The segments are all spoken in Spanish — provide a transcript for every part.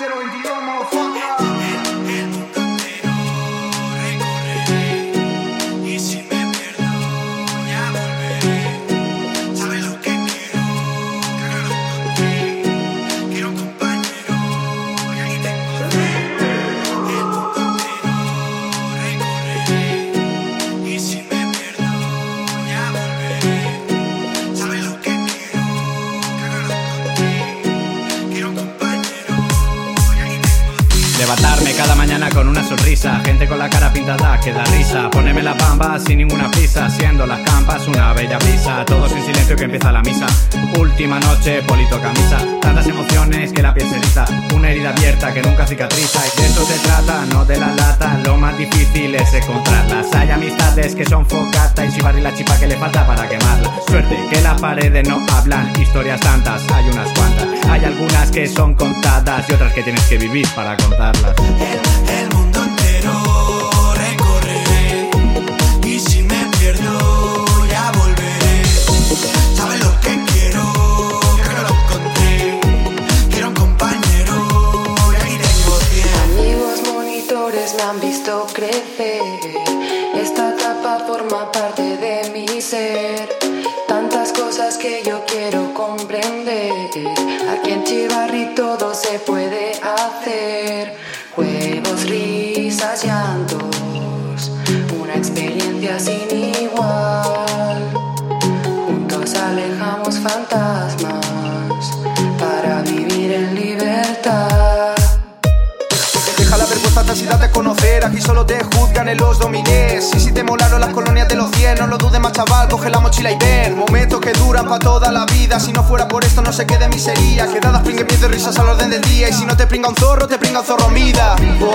022. Mañana con una sonrisa, gente con la cara pintada que da risa. Poneme la bamba sin ninguna prisa, siendo las campas una bella brisa. Todos en silencio que empieza la misa. Última noche, polito camisa. Tantas emociones que la piel se eriza. Una herida abierta que nunca cicatriza. Y de eso se trata, no de la lata. Lo más difícil es encontrarlas. Hay amistades que son focata y si barri la chipa que le falta para quemarla. Suerte que las paredes no hablan. Historias tantas, hay unas cuantas. Hay algunas que son contadas y otras que tienes que vivir para contarlas. El, el mundo entero recorreré y si me pierdo ya volveré. ¿Sabes lo que quiero? Creo que lo encontré. Quiero un compañero y aquí tengo cien. Amigos monitores me han visto crecer. Esta etapa forma parte de mi ser. Cosas que yo quiero comprender. Aquí en Chivarri todo se puede hacer. Juegos, risas, llantos. Una experiencia sin igual. Juntos alejamos fantasmas Ansiedad de conocer. Aquí solo te juzgan en los dominés. Y si te molaron las colonias de los 100, no lo dudes más, chaval. Coge la mochila y ven. Momentos que duran para toda la vida. Si no fuera por esto, no se quede miseria. Quedadas, pringue, miedo y risas al orden del día. Y si no te pringa un zorro, te pringa un zorro vida.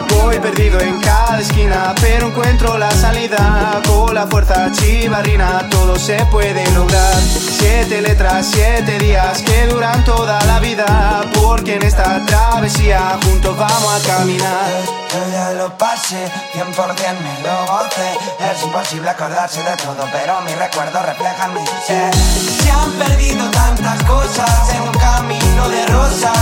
Voy perdido en cada esquina, pero encuentro la salida. Con la fuerza chivarrina, todo se puede lograr. Siete letras, siete días que duran toda la vida. Porque en esta travesía juntos vamos a caminar. Yo ya lo pasé, 100% me lo gocé Es imposible acordarse de todo, pero mis recuerdos reflejan mi ser. Se han perdido tantas cosas en un camino de rosas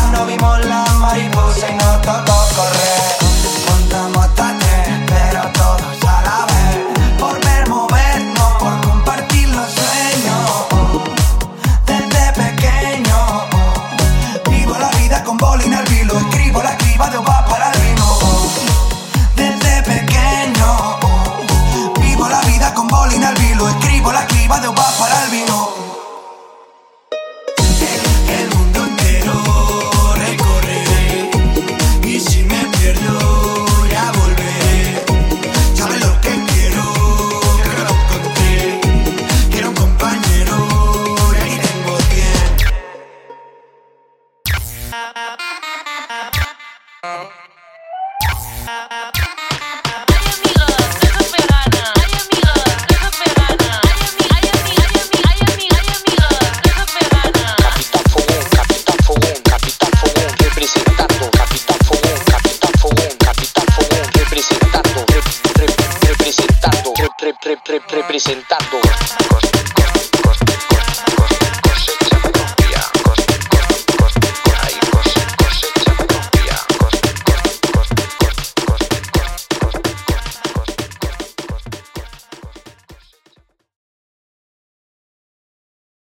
representando.